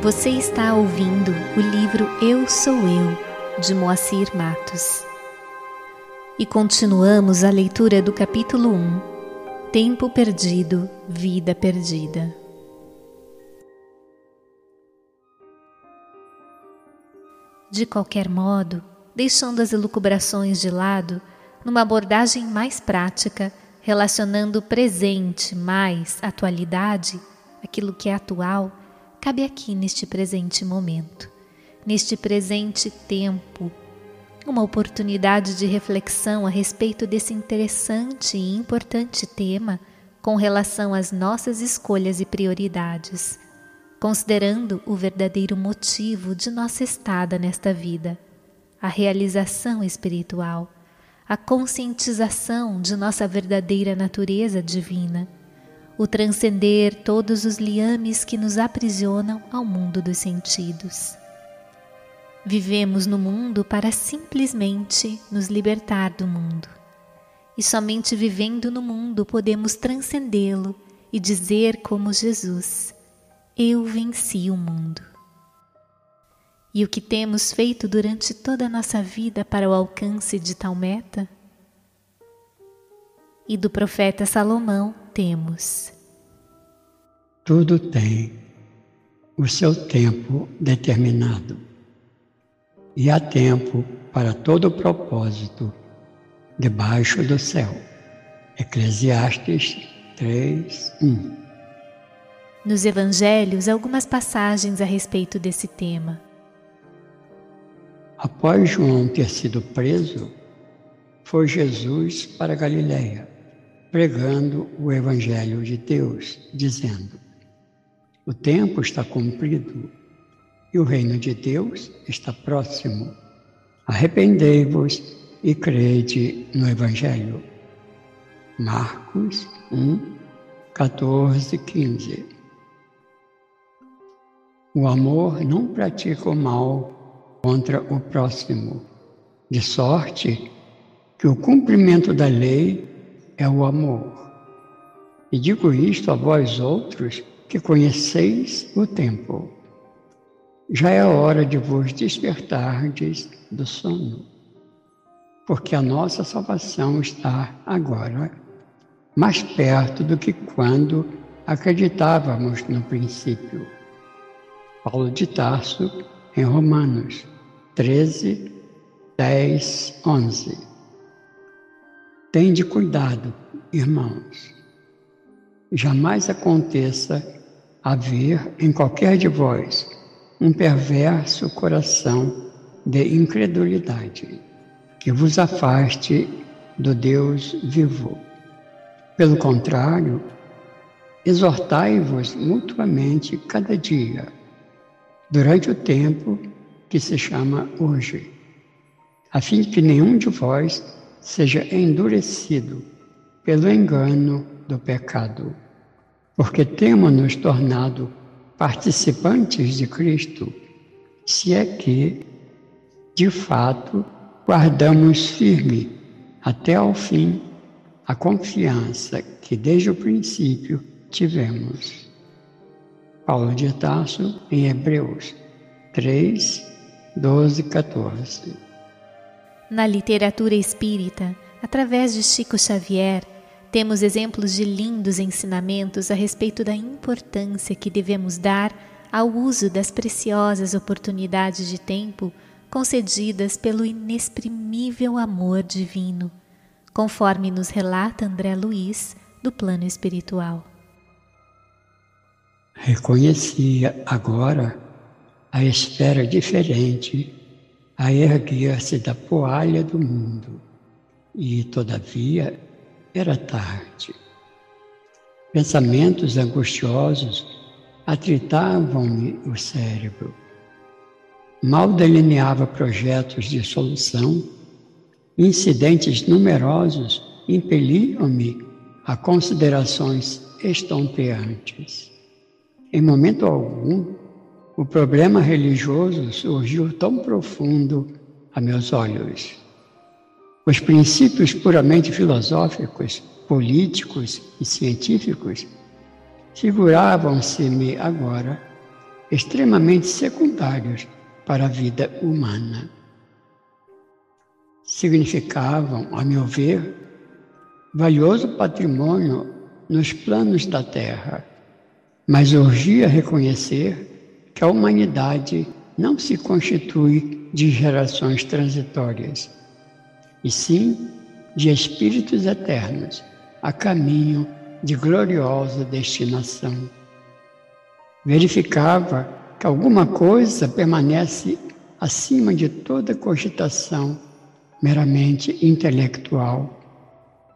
Você está ouvindo o livro Eu Sou Eu, de Moacir Matos. E continuamos a leitura do capítulo 1 Tempo Perdido, Vida Perdida. De qualquer modo, deixando as elucubrações de lado, numa abordagem mais prática, relacionando presente mais atualidade, aquilo que é atual, cabe aqui neste presente momento, neste presente tempo, uma oportunidade de reflexão a respeito desse interessante e importante tema com relação às nossas escolhas e prioridades, considerando o verdadeiro motivo de nossa estada nesta vida, a realização espiritual, a conscientização de nossa verdadeira natureza divina o transcender todos os liames que nos aprisionam ao mundo dos sentidos. Vivemos no mundo para simplesmente nos libertar do mundo. E somente vivendo no mundo podemos transcendê-lo e dizer, como Jesus: Eu venci o mundo. E o que temos feito durante toda a nossa vida para o alcance de tal meta? E do profeta Salomão temos. Tudo tem o seu tempo determinado. E há tempo para todo propósito debaixo do céu. Eclesiastes 3, 1. Nos evangelhos, algumas passagens a respeito desse tema. Após João ter sido preso, foi Jesus para Galiléia pregando o Evangelho de Deus, dizendo: O tempo está cumprido e o reino de Deus está próximo. Arrependei-vos e crede no Evangelho. Marcos 1, 14, 15. O amor não pratica o mal contra o próximo, de sorte que o cumprimento da lei é o amor. E digo isto a vós outros que conheceis o tempo. Já é hora de vos despertardes do sono, porque a nossa salvação está agora mais perto do que quando acreditávamos no princípio. Paulo de Tarso, em Romanos 13, 10, 11. Tende cuidado, irmãos. Jamais aconteça haver em qualquer de vós um perverso coração de incredulidade que vos afaste do Deus vivo. Pelo contrário, exortai-vos mutuamente cada dia, durante o tempo que se chama hoje, a fim que nenhum de vós seja endurecido pelo engano do pecado, porque temos nos tornado participantes de Cristo, se é que, de fato, guardamos firme até ao fim a confiança que desde o princípio tivemos. Paulo de Tarso, em Hebreus 3, 12, 14. Na literatura espírita, através de Chico Xavier, temos exemplos de lindos ensinamentos a respeito da importância que devemos dar ao uso das preciosas oportunidades de tempo concedidas pelo inexprimível amor divino, conforme nos relata André Luiz, do plano espiritual. Reconhecia agora a esfera diferente a erguer-se da poalha do mundo, e, todavia, era tarde. Pensamentos angustiosos atritavam-me o cérebro. Mal delineava projetos de solução, incidentes numerosos impeliam-me a considerações estonteantes. Em momento algum, o problema religioso surgiu tão profundo a meus olhos. Os princípios puramente filosóficos, políticos e científicos figuravam-se-me agora extremamente secundários para a vida humana. Significavam, a meu ver, valioso patrimônio nos planos da Terra, mas urgia reconhecer que a humanidade não se constitui de gerações transitórias, e sim de espíritos eternos a caminho de gloriosa destinação. Verificava que alguma coisa permanece acima de toda cogitação meramente intelectual.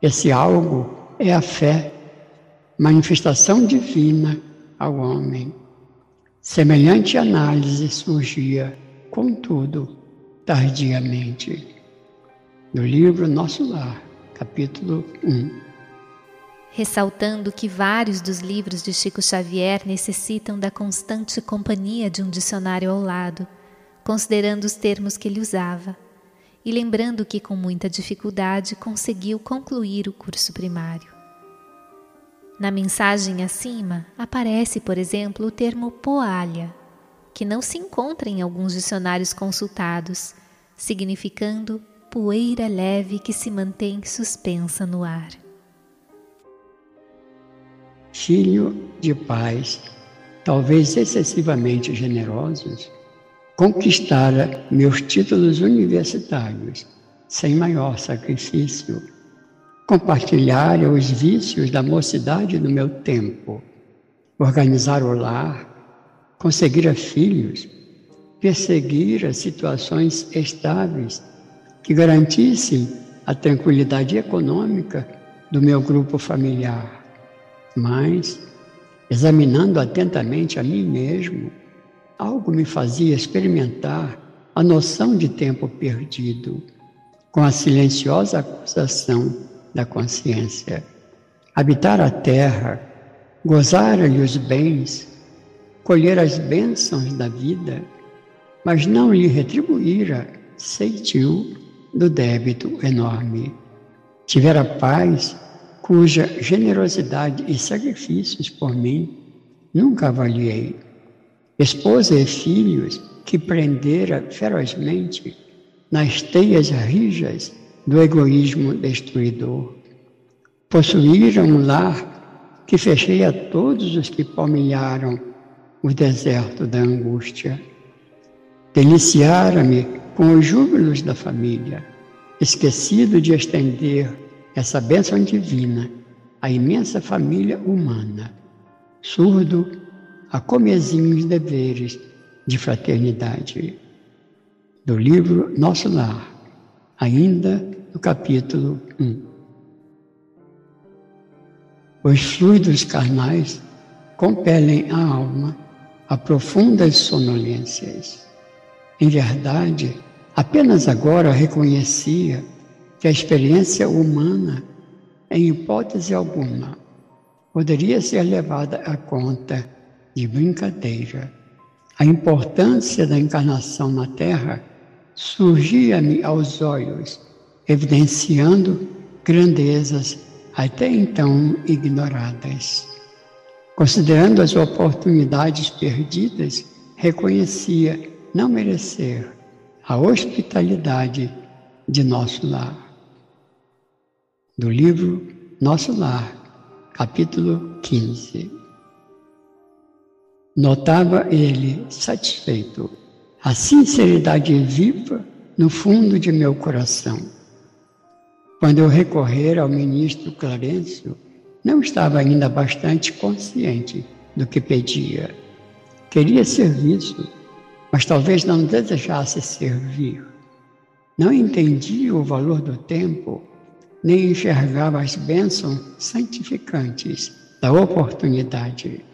Esse algo é a fé, manifestação divina ao homem. Semelhante análise surgia, contudo, tardiamente. No livro Nosso Lar, capítulo 1 ressaltando que vários dos livros de Chico Xavier necessitam da constante companhia de um dicionário ao lado, considerando os termos que ele usava, e lembrando que com muita dificuldade conseguiu concluir o curso primário. Na mensagem acima aparece, por exemplo, o termo poalha, que não se encontra em alguns dicionários consultados, significando poeira leve que se mantém suspensa no ar. Filho de pais, talvez excessivamente generosos, conquistara meus títulos universitários sem maior sacrifício, compartilhara os vícios da mocidade do meu tempo, organizar o lar, conseguira filhos, perseguira situações estáveis que garantissem a tranquilidade econômica do meu grupo familiar. Mas, examinando atentamente a mim mesmo, algo me fazia experimentar a noção de tempo perdido, com a silenciosa acusação da consciência. Habitar a terra, gozar-lhe os bens, colher as bênçãos da vida, mas não lhe retribuíra ceitil do débito enorme. Tivera paz cuja generosidade e sacrifícios por mim nunca avaliei. Esposa e filhos que prendera ferozmente nas teias rijas do egoísmo destruidor. Possuíra um lar que fechei a todos os que palmilharam o deserto da angústia. Deliciara-me com os júbilos da família, esquecido de estender essa bênção divina à imensa família humana, surdo a comezinhos deveres de fraternidade. Do livro Nosso Lar, ainda no capítulo 1. Os fluidos carnais compelem a alma a profundas sonolências. Em verdade, apenas agora reconhecia que a experiência humana, em hipótese alguma, poderia ser levada à conta de brincadeira. A importância da encarnação na Terra surgia-me aos olhos, evidenciando grandezas até então ignoradas. Considerando as oportunidades perdidas, reconhecia não merecer a hospitalidade de nosso lar do livro Nosso Lar, capítulo 15. Notava ele satisfeito a sinceridade viva no fundo de meu coração. Quando eu recorrer ao ministro Clarencio, não estava ainda bastante consciente do que pedia. Queria serviço, mas talvez não desejasse servir. Não entendia o valor do tempo nem enxergava as bênçãos santificantes da oportunidade.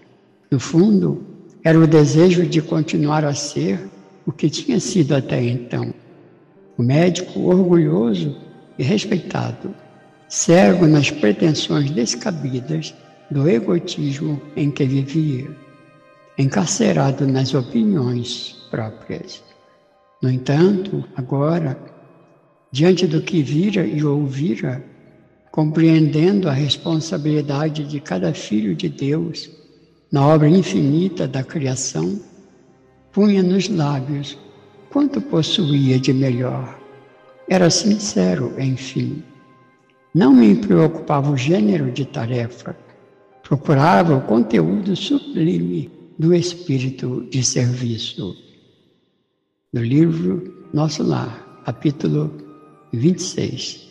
No fundo, era o desejo de continuar a ser o que tinha sido até então. O médico orgulhoso e respeitado, cego nas pretensões descabidas do egotismo em que vivia, encarcerado nas opiniões próprias. No entanto, agora, diante do que vira e ouvira, compreendendo a responsabilidade de cada filho de Deus na obra infinita da criação, punha nos lábios quanto possuía de melhor. Era sincero, enfim. Não me preocupava o gênero de tarefa, procurava o conteúdo sublime do espírito de serviço. Do livro Nosso Lar, capítulo 26.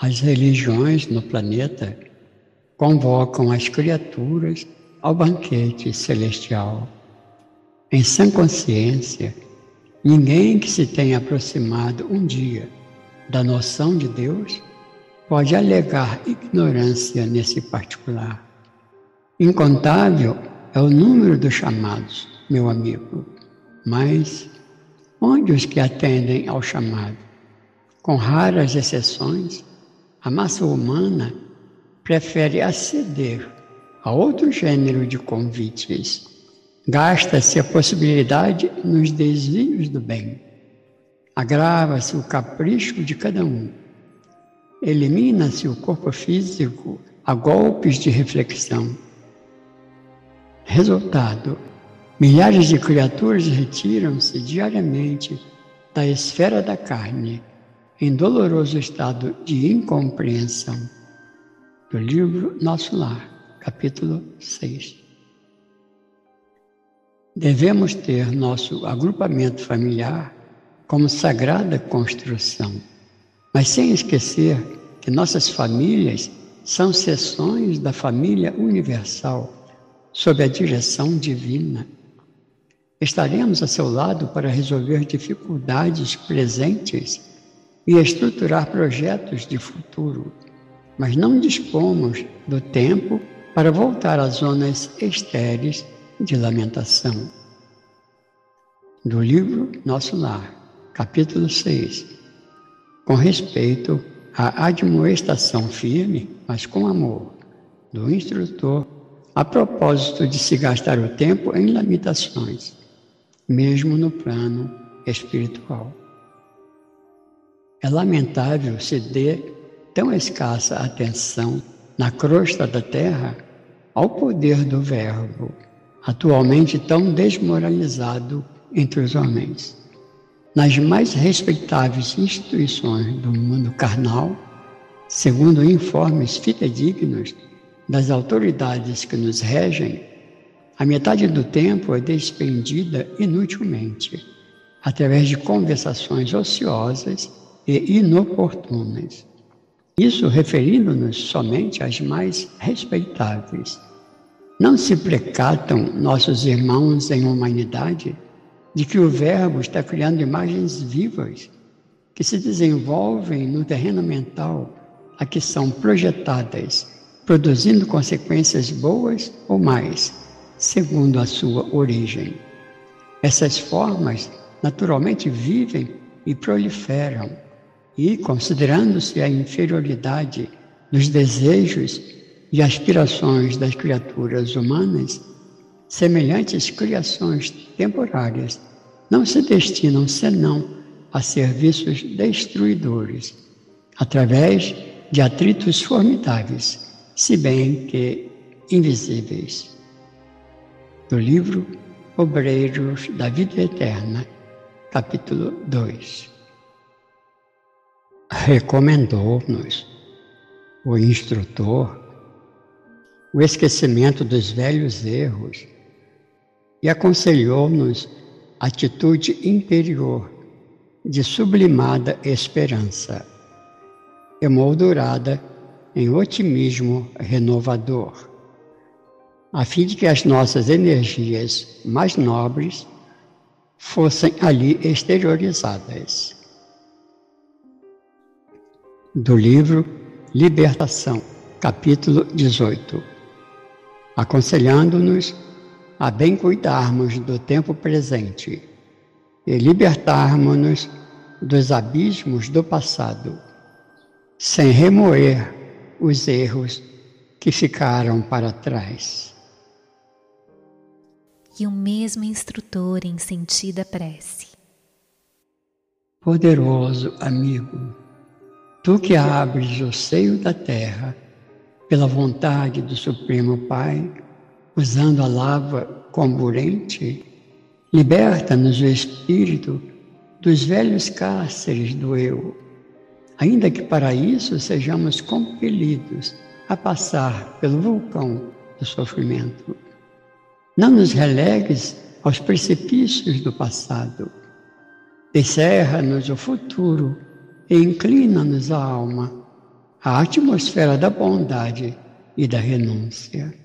As religiões no planeta convocam as criaturas ao banquete celestial. Em sã consciência, ninguém que se tenha aproximado um dia da noção de Deus pode alegar ignorância nesse particular. Incontável é o número dos chamados, meu amigo, mas onde os que atendem ao chamado? Com raras exceções, a massa humana prefere aceder a outro gênero de convites. Gasta-se a possibilidade nos desvios do bem. Agrava-se o capricho de cada um. Elimina-se o corpo físico a golpes de reflexão. Resultado: milhares de criaturas retiram-se diariamente da esfera da carne em doloroso estado de incompreensão. Do livro Nosso Lar, capítulo 6. Devemos ter nosso agrupamento familiar como sagrada construção, mas sem esquecer que nossas famílias são seções da família universal, sob a direção divina. Estaremos a seu lado para resolver dificuldades presentes e estruturar projetos de futuro, mas não dispomos do tempo para voltar às zonas estéreis de lamentação. Do livro Nosso Lar, capítulo 6. Com respeito à admoestação firme, mas com amor, do instrutor, a propósito de se gastar o tempo em lamentações, mesmo no plano espiritual. É lamentável se dê tão escassa atenção na crosta da terra ao poder do Verbo, atualmente tão desmoralizado entre os homens. Nas mais respeitáveis instituições do mundo carnal, segundo informes fidedignos das autoridades que nos regem, a metade do tempo é despendida inutilmente, através de conversações ociosas e inoportunas. Isso referindo-nos somente às mais respeitáveis. Não se precatam nossos irmãos em humanidade de que o Verbo está criando imagens vivas que se desenvolvem no terreno mental a que são projetadas, produzindo consequências boas ou mais, segundo a sua origem. Essas formas naturalmente vivem e proliferam e, considerando-se a inferioridade dos desejos e aspirações das criaturas humanas, semelhantes criações temporárias não se destinam senão a serviços destruidores, através de atritos formidáveis, se bem que invisíveis. Do livro Obreiros da Vida Eterna, capítulo 2 recomendou-nos o instrutor. O esquecimento dos velhos erros. E aconselhou-nos atitude interior de sublimada esperança, emoldurada em otimismo renovador, a fim de que as nossas energias mais nobres fossem ali exteriorizadas do livro Libertação, capítulo 18, aconselhando-nos a bem cuidarmos do tempo presente e libertarmos-nos dos abismos do passado, sem remoer os erros que ficaram para trás. E o mesmo instrutor em sentida prece. Poderoso amigo, Tu que abres o seio da terra pela vontade do Supremo Pai, usando a lava comburente, liberta-nos o espírito dos velhos cárceres do eu, ainda que para isso sejamos compelidos a passar pelo vulcão do sofrimento. Não nos relegues aos precipícios do passado. Descerra-nos o futuro e inclina-nos a alma à atmosfera da bondade e da renúncia.